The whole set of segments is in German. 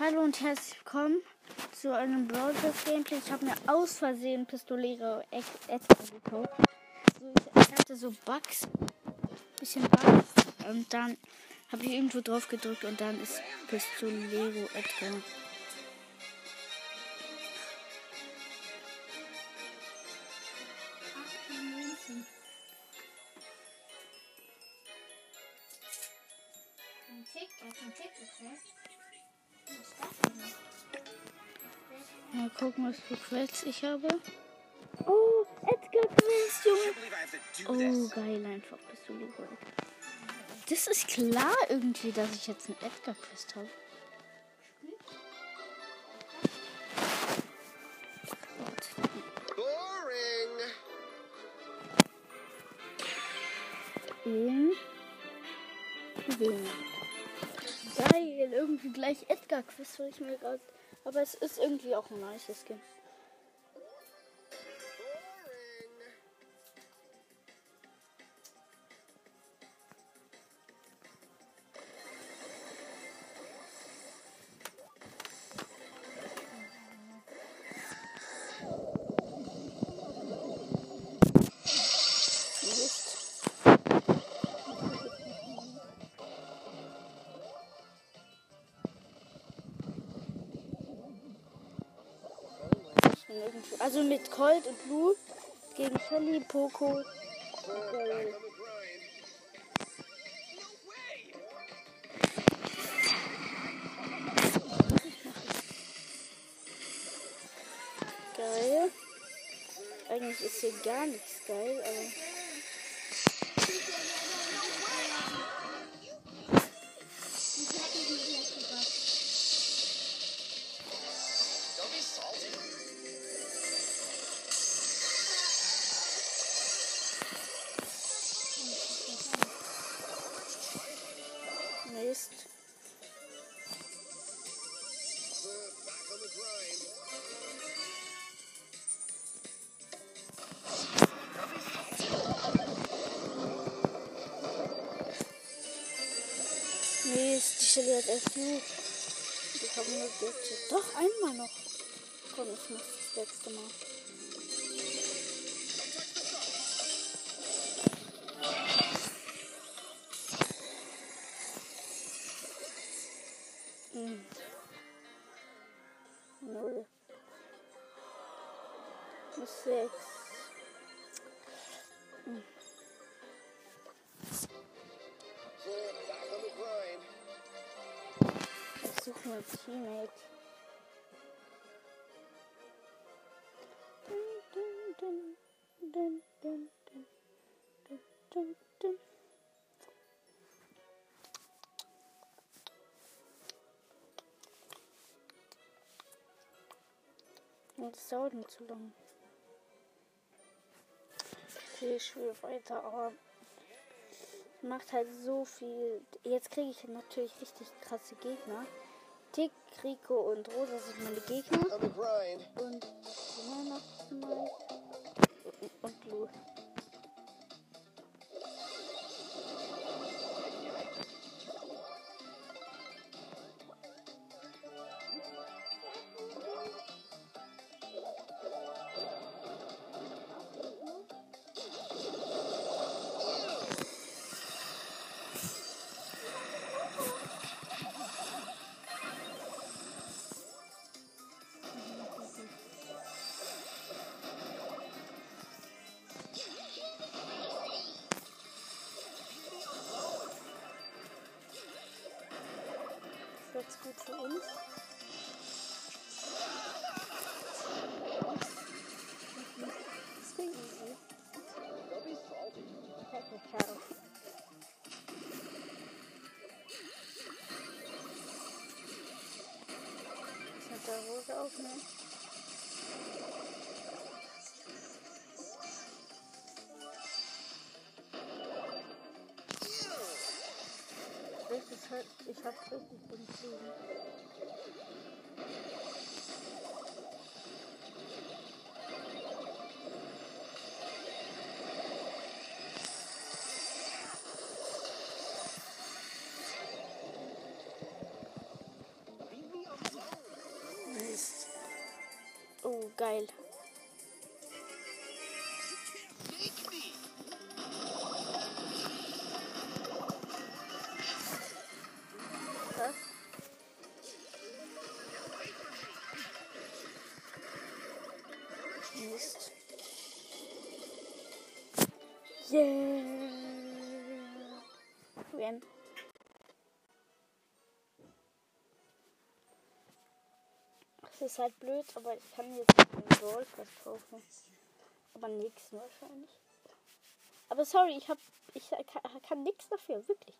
Hallo und herzlich willkommen zu einem Brawl Gameplay. Ich habe mir aus Versehen Pistolero Edgar gekauft. So, ich, hatte so Bugs, bisschen Bugs und dann habe ich irgendwo drauf gedrückt und dann ist Pistolero Edgar. Was für Quests ich habe. Oh, Edgar Quest, Junge. Oh, geil, einfach Pistole geholt. Das ist klar irgendwie, dass ich jetzt einen Edgar Quest habe. Wien. Geil, irgendwie gleich Edgar Quest, weil ich mir gerade aber es ist irgendwie auch ein nice Skin. Also mit Colt und Blue gegen Shelly, Poco. Äh, geil. Eigentlich ist hier gar nichts geil, aber. Gadget. Doch, einmal noch. Komm, ich mach das letzte Mal. Hm. Mir Teammate. Und es dauert mir zu lang. Okay, ich spiele weiter, aber macht halt so viel. Jetzt kriege ich natürlich richtig krasse Gegner. Rico und Rosa sind meine Gegner. Und mal? Und Blue. Jetzt gut für uns. Das ging easy. Technical. Das hat der Rose aufnehmen. Richtig, ich hab richtig den Yeah. Wenn. Das ist halt blöd, aber ich kann jetzt einen Brawl Pass kaufen. Aber nichts wahrscheinlich. Aber sorry, ich hab. Ich kann, kann nichts dafür, wirklich.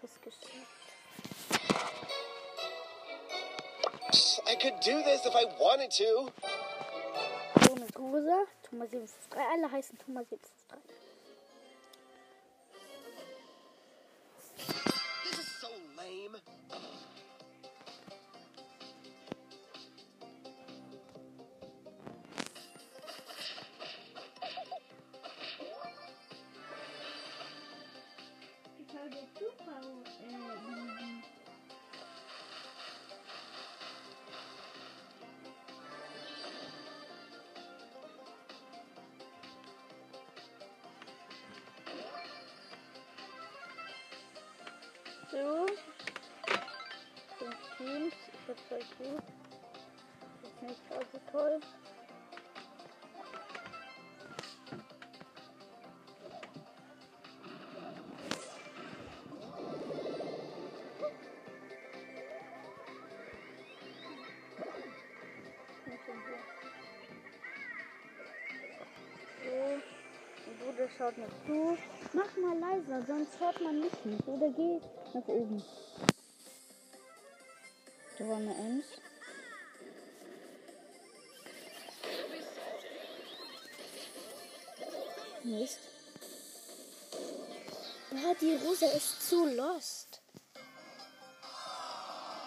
Quest geschickt. I could do this if I wanted to. Mit Rosa, Thomas 753. Alle heißen Thomas 753. So. Fünf Teams. Ich hab zwei gut. Ist nicht toll. So. Bruder schaut mir zu. Mach mal leiser, sonst hört man mich nicht. Oder geh nach oben. Da war eine Ems. Mist. Boah, die Rosa ist zu lost.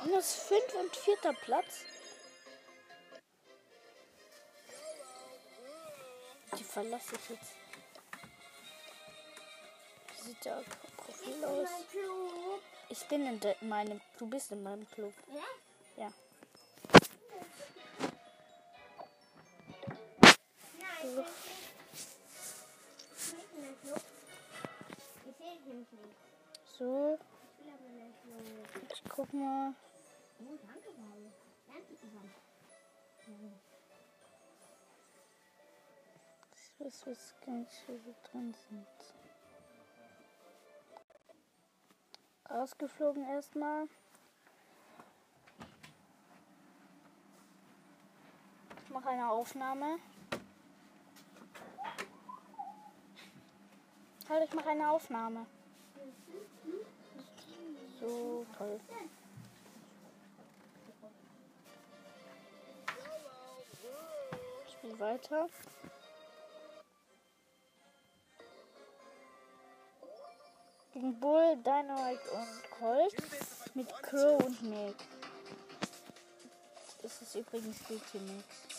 Minus 5 und vierter Platz. Die verlasse ich jetzt. Wie sieht der Profil aus? Ich bin in de meinem. Du bist in meinem Club. Ja? Ja. Ich in. Ich. So, Ich so. ich guck mal. Oh, danke, Paul. Danke, Ivan. Was, was ganz viele drin sind. Rausgeflogen erstmal. Ich mache eine Aufnahme. Halt, ich mache eine Aufnahme. So toll. Ich spiele weiter. Gegen Bull, Dynamite und Colt. Mit Crow und Meg. Das ist übrigens GT Mix. Ja.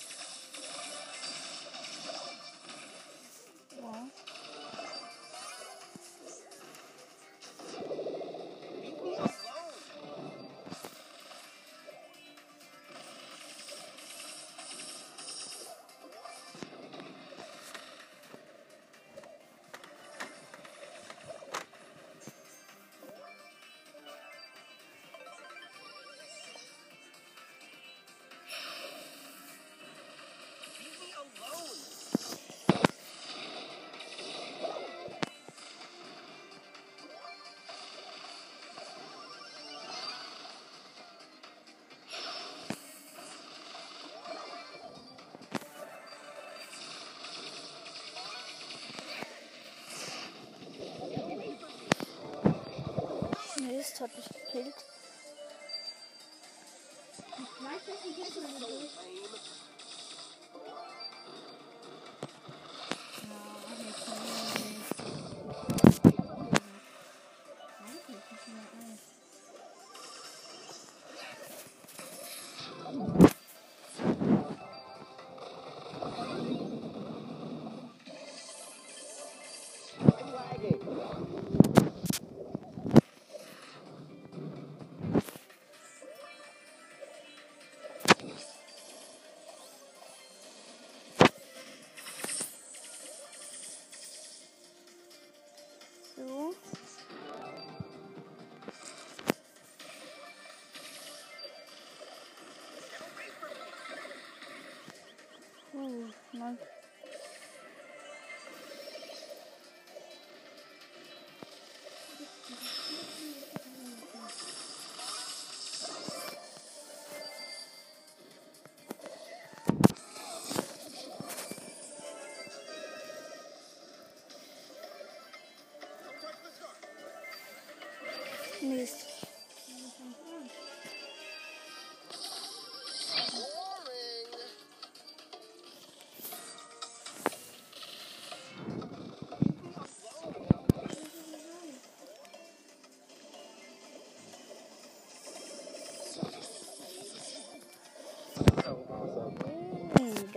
Mist, hat mich gekillt.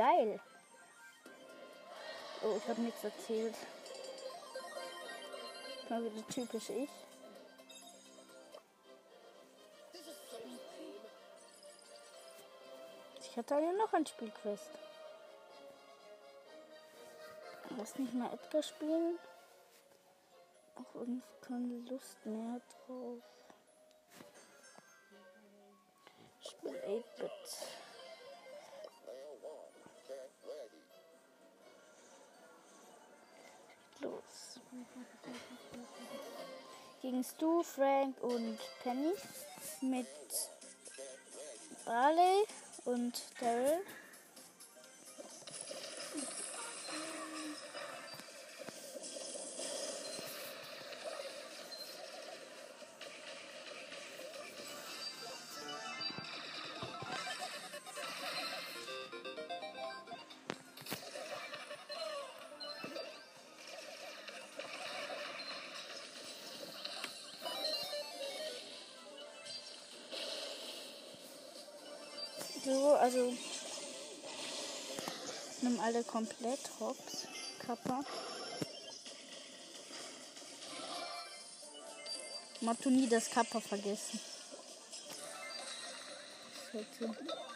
Geil. Oh, ich habe nichts erzählt. Mal wieder typisch ich. Ich hatte ja noch ein Spielquest. Lass nicht mal Edgar spielen. Auch irgendwie keine Lust mehr drauf. Spiel 8-Bit. Gegen Stu, Frank und Penny mit Barley und Daryl. Alle komplett hops. Kappa. Motto nie das Kappa vergessen. Sollte.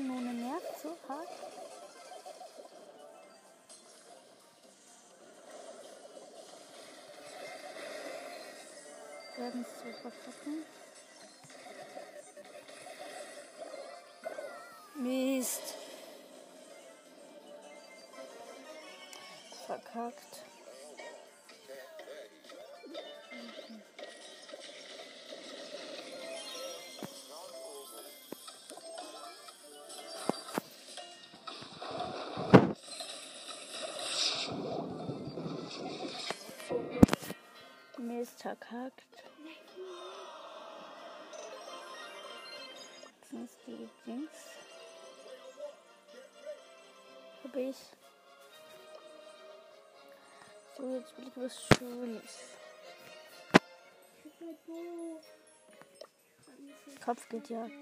Pennkanone nervt so hart. Werden es zu verkacken. Mist. Verkackt. Verkackt. Sonst die Dings. Hab ich. So, jetzt will ich was Schönes. Kopfgeldjagd.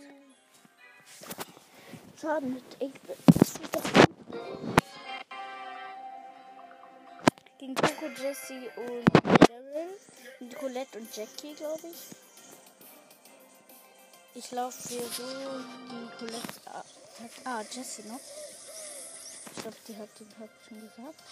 Schaden mit 8-Bit. Gegen Coco, Jessie und Daryl. Colette und Jackie, glaube ich. Ich laufe für so die Colette. Ah, Jessie noch. Ich glaube, die hat den hat schon gesagt.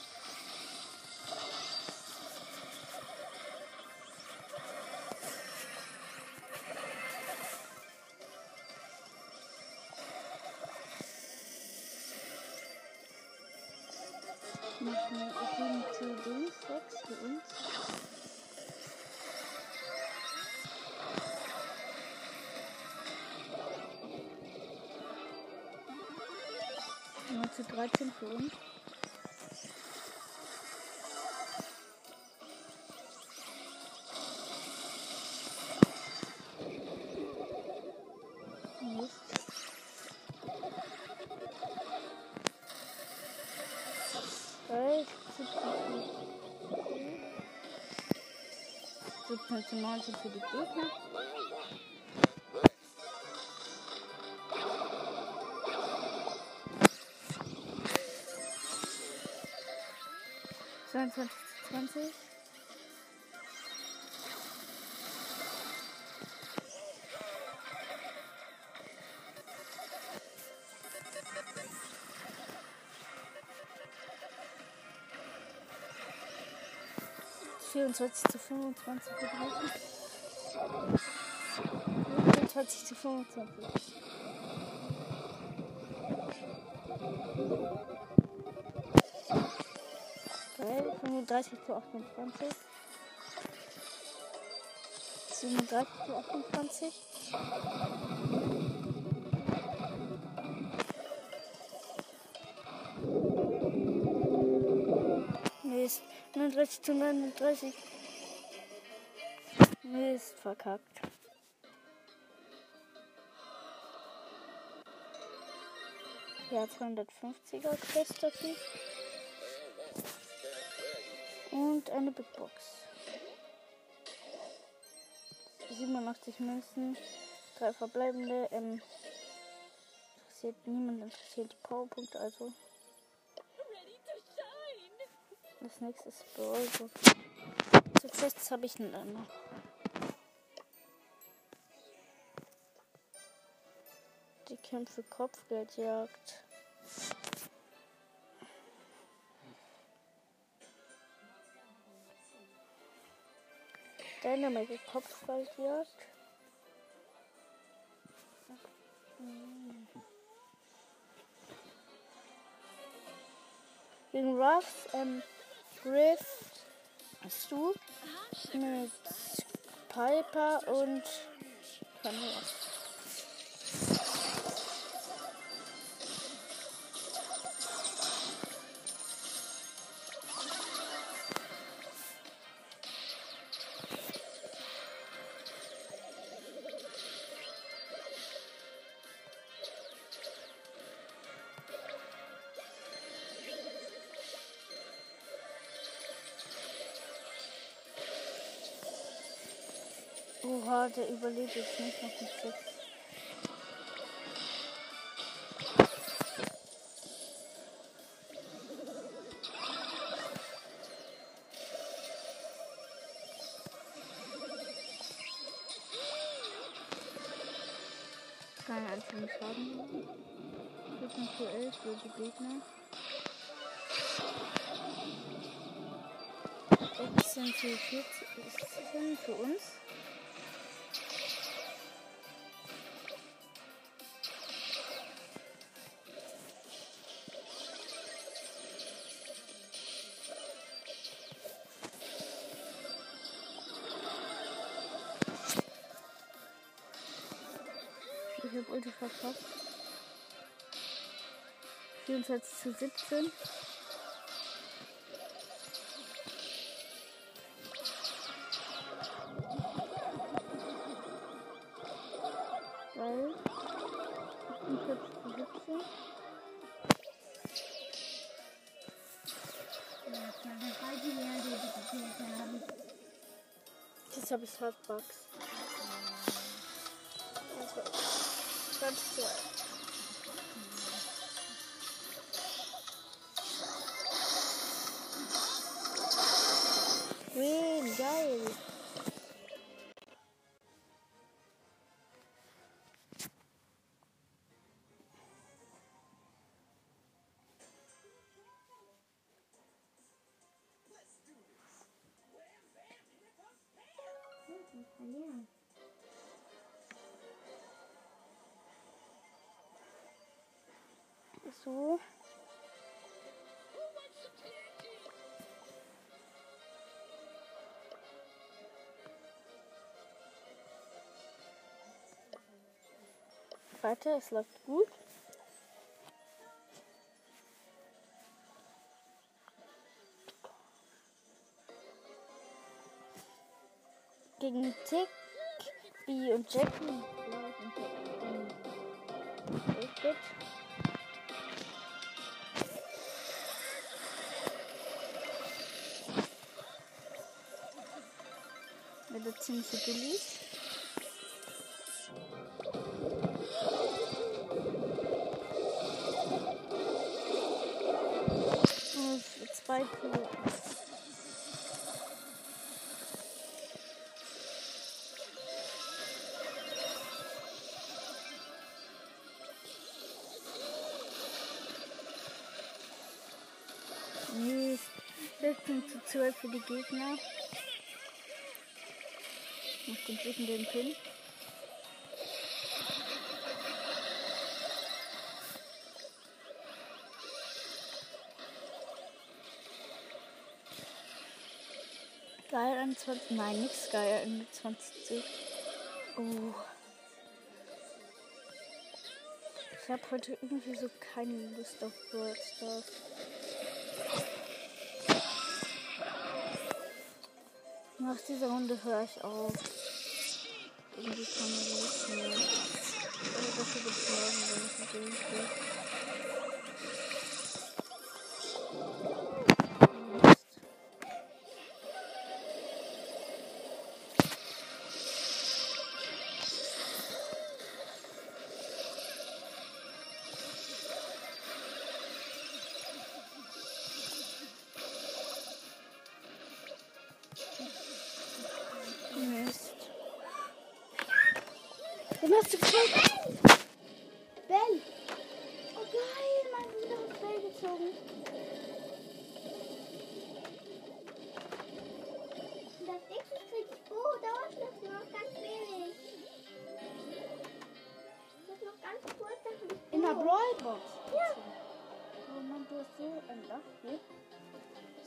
17 zu 19 für die Gegner. Zweiundzwanzig zu. 24 zu 25 für die Gegner. 24 zu 25. Geil, 35 zu 28. 37 zu 28. 39 zu 39. Mist, verkackt. Ja, 250er Quest dafür. Und eine Big Box. 87 Münzen, drei verbleibende. Ähm, interessiert niemand interessiert die Powerpunkte, also. Das nächste ist Brawlbook. So Quests habe ich dann noch. Die Kämpfe Kopfgeldjagd. Dynamite Kopfgeldjagd. Gegen Ruffs, ähm, Rift, hast du mit Piper und Camilla. Oha, der überlebt jetzt nicht noch nicht sechs. Kein einzelnen Schaden. 14 zu 11 für die Gegner. 16 zu 14 für uns. Ulti verpasst. 24 zu 17. Geil. 48 zu 17. Jetzt habe ich Hotbox. So. Weiter, es läuft gut. Jackie. Gut. Mit der ziemliche Billig. 13 zu 12 für die Gegner. Ich muss den dritten den Pin. Geil an Nein, nichts geil an 20. Oh. Ich habe heute irgendwie so keine Lust auf World Nach dieser Runde höre ich auf. Irgendwie keine Lust mehr. Oder dafür wird es morgen, wenn ich mit dem spiele. Mann, hast so ein Loch hier.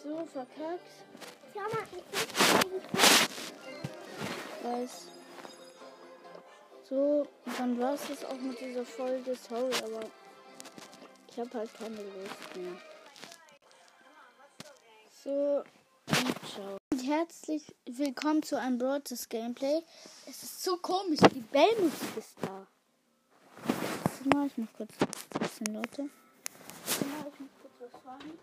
So verkackt. Schau mal, ich Weiß. So, dann war es auch mit dieser Folge. Sorry, aber ich habe halt keine Lust mehr. So, und ciao. Und herzlich willkommen zu einem Broadcast Gameplay. Es ist so komisch, die Bellmusik ist da. Jetzt mach ich noch kurz ein bisschen lauter. Ich noch fragen.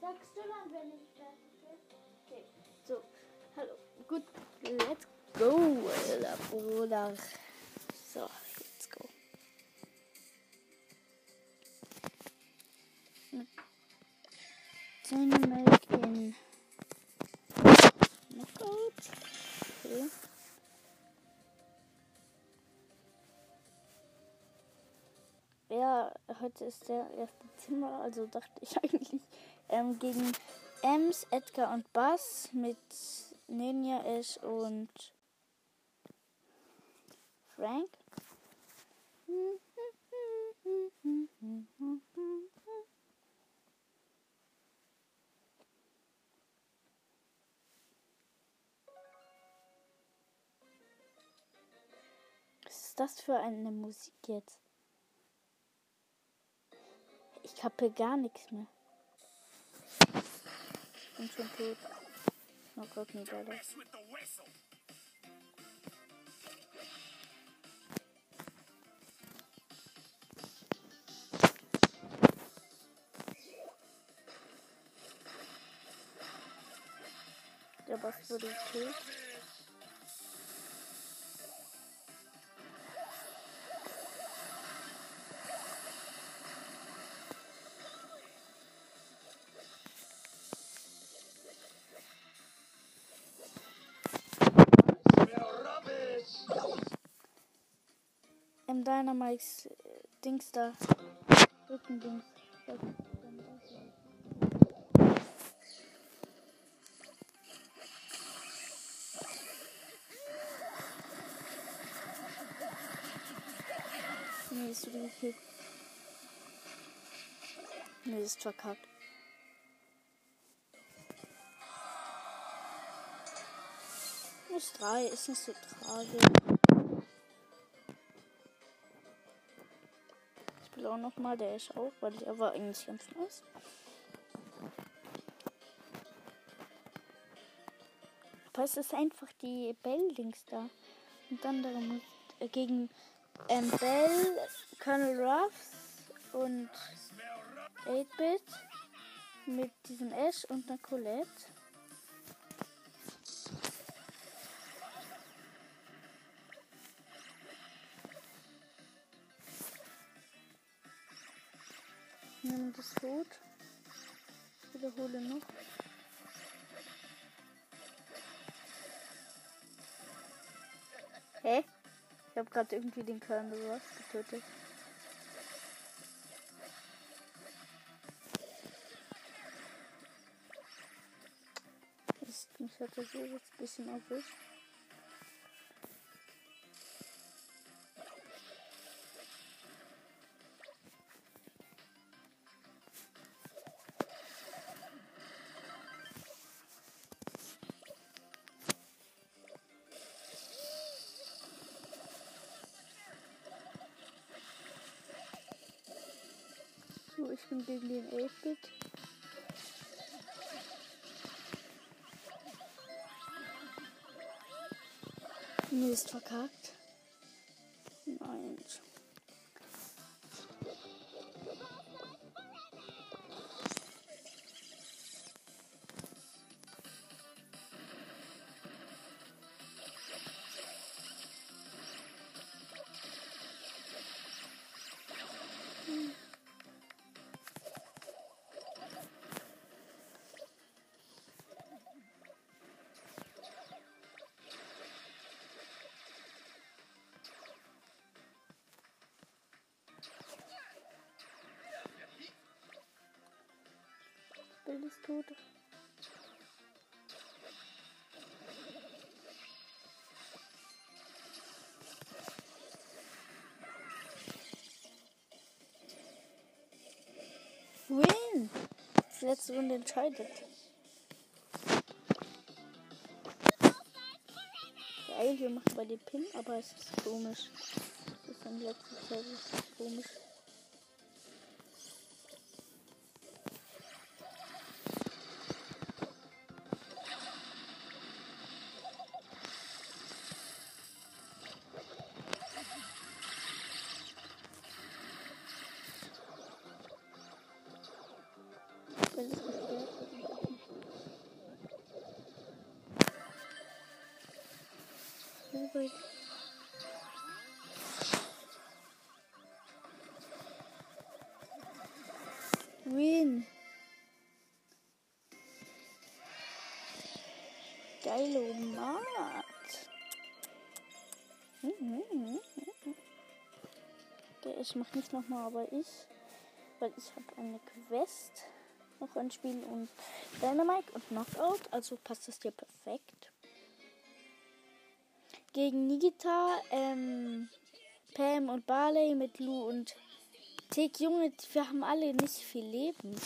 Sagst du dann, wenn ich fertig bin? Okay, so, hallo, gut, let's go, Alter, Bruder. So, let's go. Mit Dynamite in Knockout. Okay. Ja, heute ist der erste Zimmer, also dachte ich eigentlich ähm, gegen Ems, Edgar und Bass mit Ninja, Ash und Frank. Was ist das für eine Musik jetzt? Ich kapiere gar nichts mehr. Ich bin schon tot. Oh Gott, nie leider. Der Boss wurde gekillt. Im Dynamics äh, Dings da. Rückendings. Nee, ist wieder gekillt. Nee, ist verkackt. Minus drei ist nicht so tragisch. Auch nochmal, der ist auch, weil der war eigentlich ganz nice. Aber es ist einfach die Bell-Dings da. Und dann darum äh, gegen ähm, Bell, Colonel Ruffs und 8-Bit mit diesem Ash und einer Colette. Nimm das. Ich wiederhole noch. Hä? Ich habe gerade irgendwie den Colonel Ruff getötet. Mist, mich hat das so jetzt ein bisschen erwischt. Ich bin gegen den 8-Bit. Mist, verkackt. Nein. Bild ist tot. Win! Die letzte Runde entscheidet. Geil, wir machen bei den Pin, aber es ist komisch. Das ist in letzter Zeit komisch. Weit. Win. Geilo Mat. Okay, ich mach nicht nochmal, aber ich, weil ich habe eine Quest noch ein Spiel und Dynamite und Knockout, also passt das dir perfekt. Gegen Nigita, ähm, Pam und Barley mit Lou und Tick, Junge, wir haben alle nicht viel Leben.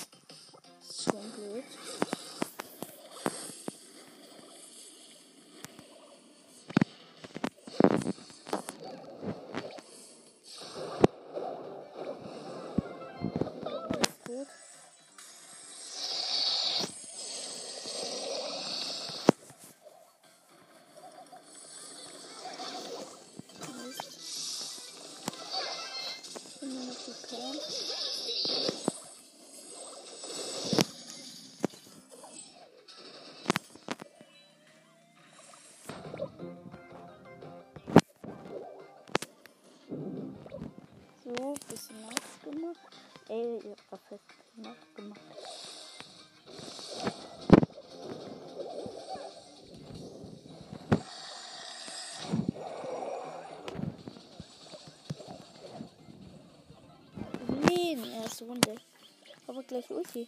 Gleich Ulti.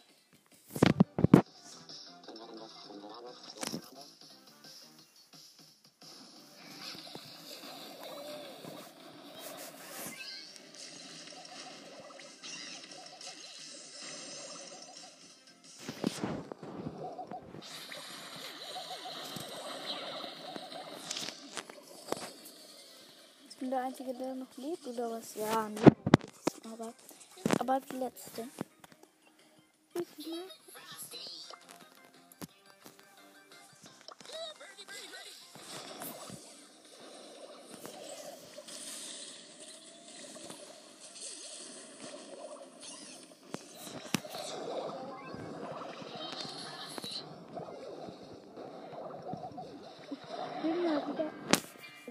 Ich bin der Einzige, der noch lebt, oder was? Ja, nee, aber, aber die letzte. Mal.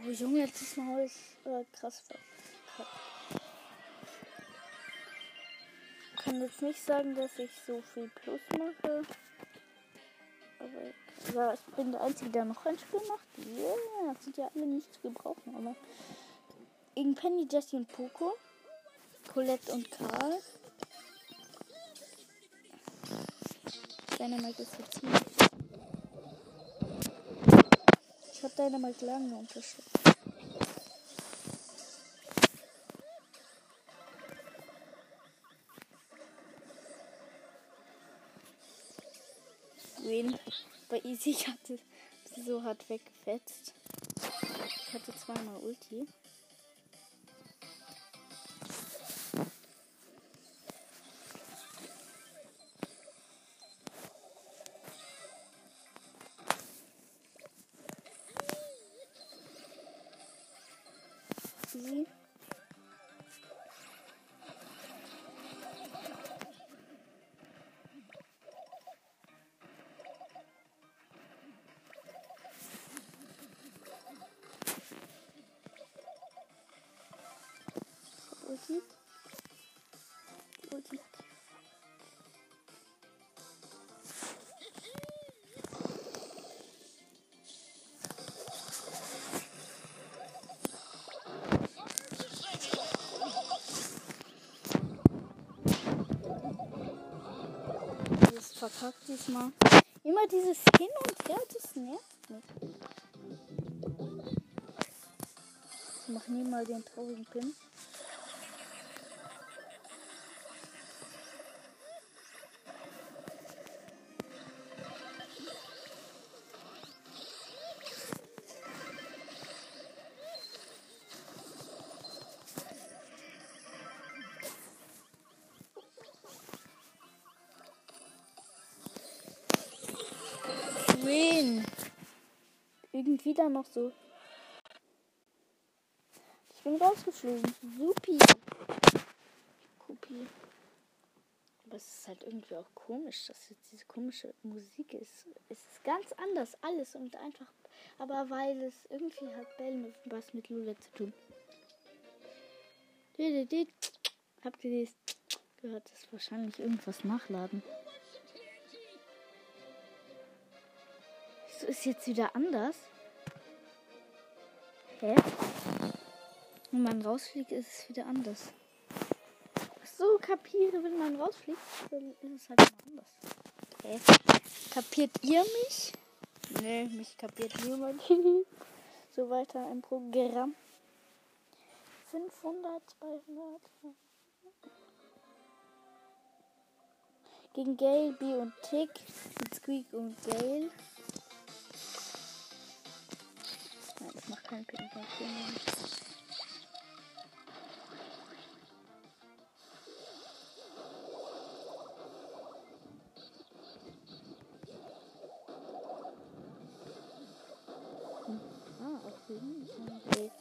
Oh Junge, jetzt ist mal alles äh, krass. Kann jetzt nicht sagen, dass ich so viel Plus mache. Aber ja, ich bin der Einzige, der noch ein Spiel macht. Yeah, das sind ja alle nicht zu gebrauchen. Aber gegen Penny, Jessie und Poco. Colette und Karl. Dynamite ist jetzt hier. Ich hab Dynamite lange unterstützt. Easy ich hatte sie so hart weggefetzt. Ich hatte zweimal. Ulti. Verkackt diesmal. Immer dieses Hin und Her, das nervt mich. Ich mach nie mal den traurigen Pin. Dann noch so. Ich bin rausgeflogen. Supi. Kopi. Aber es ist halt irgendwie auch komisch, dass jetzt diese komische Musik ist. Es ist ganz anders, alles und einfach. Aber weil es irgendwie hat Bell was mit Lula zu tun. Habt ihr das gehört? Das ist wahrscheinlich irgendwas nachladen. Wieso ist jetzt wieder anders? Hä? Wenn man rausfliegt, ist es wieder anders. Ach so, kapiere, wenn man rausfliegt, dann ist es halt anders. Hä? Kapiert ihr mich? Nee, mich kapiert niemand. so weiter im Programm. 500, 200. Gegen Gale, B und Tick. Mit Squeak und Gale. Nein, das macht keinen Pin. das macht keinen Pin. Ah, okay. okay.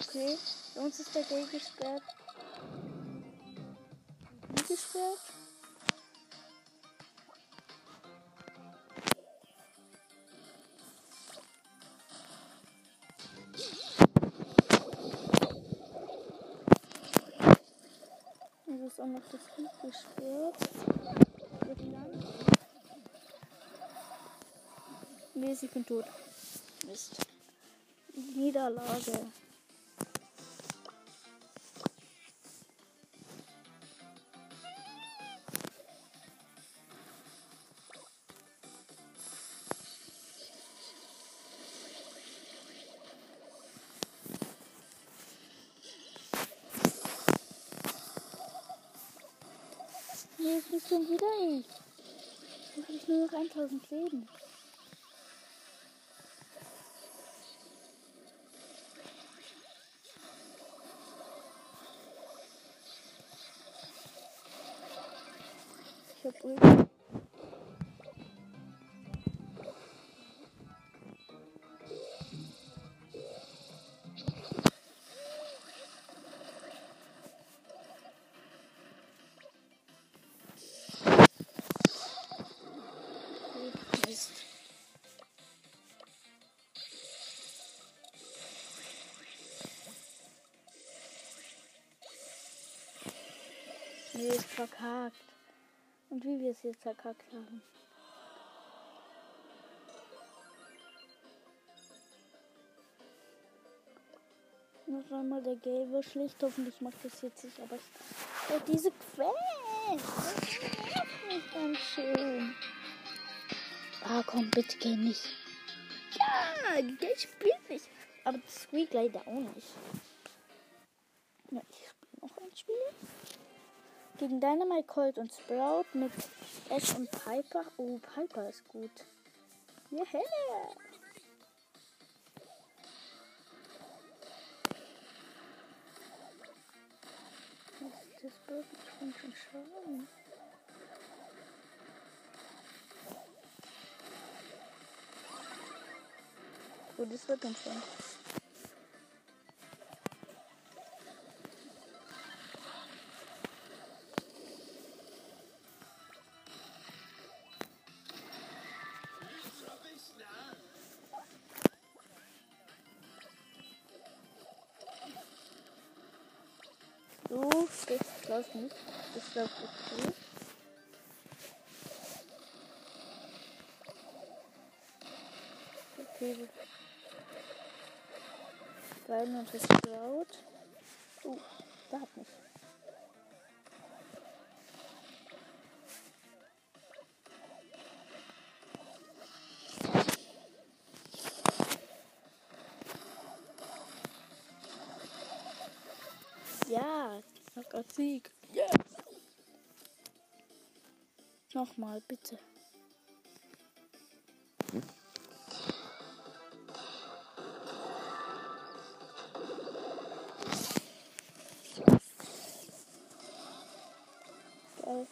Okay, bei uns ist der Gay gesperrt. Wie gesperrt? Also ist auch noch das Buch gesperrt. Nee, ich bin tot. Mist. Niederlage. 2000 Leben. Ich hab Ulti. Verkackt. Und wie wir es jetzt verkackt haben. Noch einmal der gelbe schlicht. Hoffentlich macht das jetzt nicht. Aber ich, ja, diese Quest. Das nervt mich ganz schön. Ah, komm, bitte geh nicht. Ja, der spielt nicht. Aber Squeak leider auch nicht. Ja, ich spiele noch ein Spiel. Gegen Dynamite, Colt und Sprout mit Ash und Piper. Oh, Piper ist gut. Yeah. Ist das Bild? Bin schon schauen. Oh, das wird dann schon. Weiß nicht. Ich glaube, okay. Okay, gut. Dynamite ist Sprout. Knockout Sieg. Ja. Nochmal, bitte. Geil.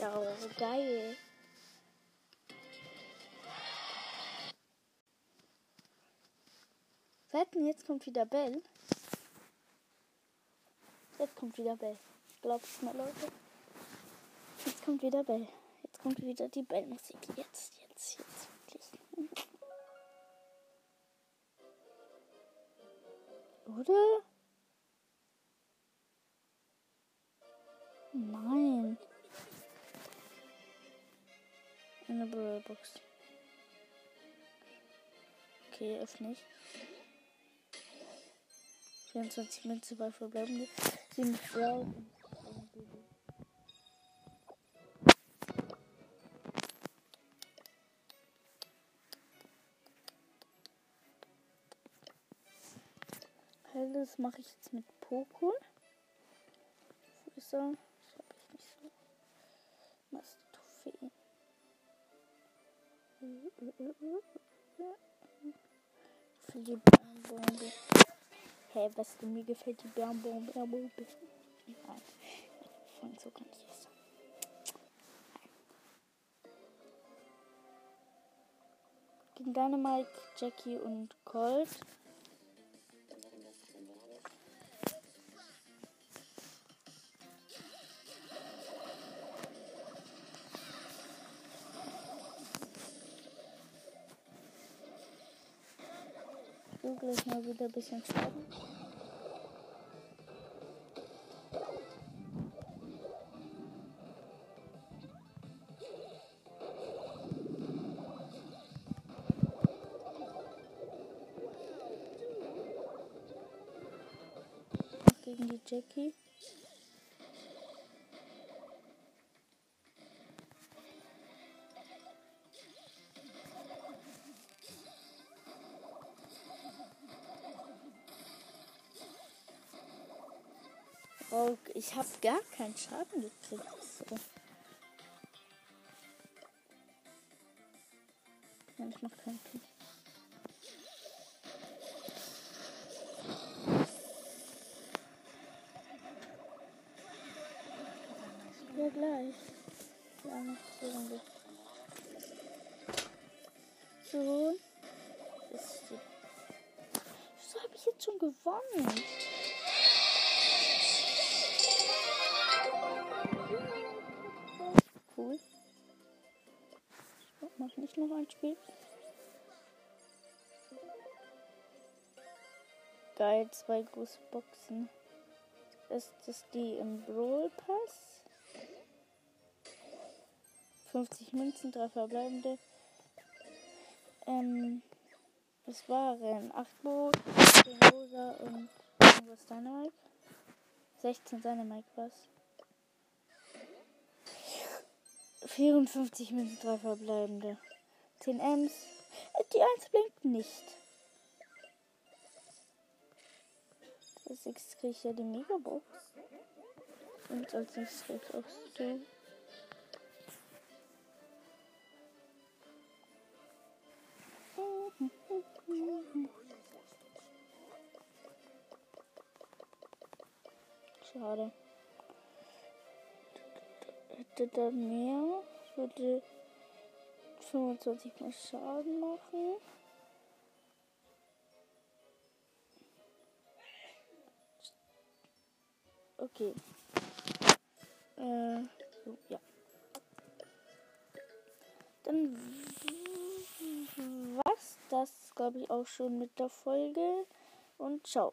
Ja, geil. Wetten, jetzt kommt wieder Bell. Jetzt kommt wieder Bell. Glaubt's mal, Leute. Jetzt kommt wieder Bell. Jetzt kommt wieder die Bellmusik. Jetzt, jetzt, jetzt wirklich. Oder? Nein. Eine Brawlbox. Okay, öffne ich. 24 Münze bei verbleibende. 7 Sprout. Das mache ich jetzt mit Poco. Wo ist er? Ich habe ich nicht so. Was Trophäen. Für die Bombe. Hey, was du mir gefällt, die Bärenbombe. Nein, von so kann ich essen. Gegen Dynamite, Jackie und Colt. So, gleich mal wieder ein bisschen Schaden. Gegen die Jackie. Ich habe gar keinen Schaden gekriegt. So. Nein, ich mach keinen Kill. Ja, gleich. Ja, so lange. So. Ist die... Wieso habe ich jetzt schon gewonnen? Spiel. Geil, zwei große Boxen. Ist das die im Brawl Pass? 50 Münzen, drei verbleibende. Ähm, es waren 8 Bo, 10 Rosa und irgendwas Dynamite. 16 Dynamite was. 54 Münzen, drei verbleibende. 10 Ms. Äh, Die 1 blinkt nicht. Als nächstes kriege ich ja die Megabox. Und als nächstes kriege ich auch Stu. Schade. Hätte da mehr, würde 25 mal Schaden machen. Okay. Äh, so, ja. Dann das, glaube ich, auch schon mit der Folge. Und ciao.